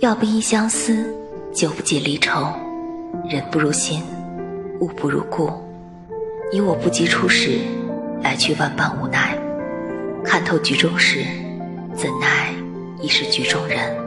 要不因相思，酒不解离愁。人不如心，物不如故。你我不及初时，来去万般无奈。看透局中事，怎奈已是局中人。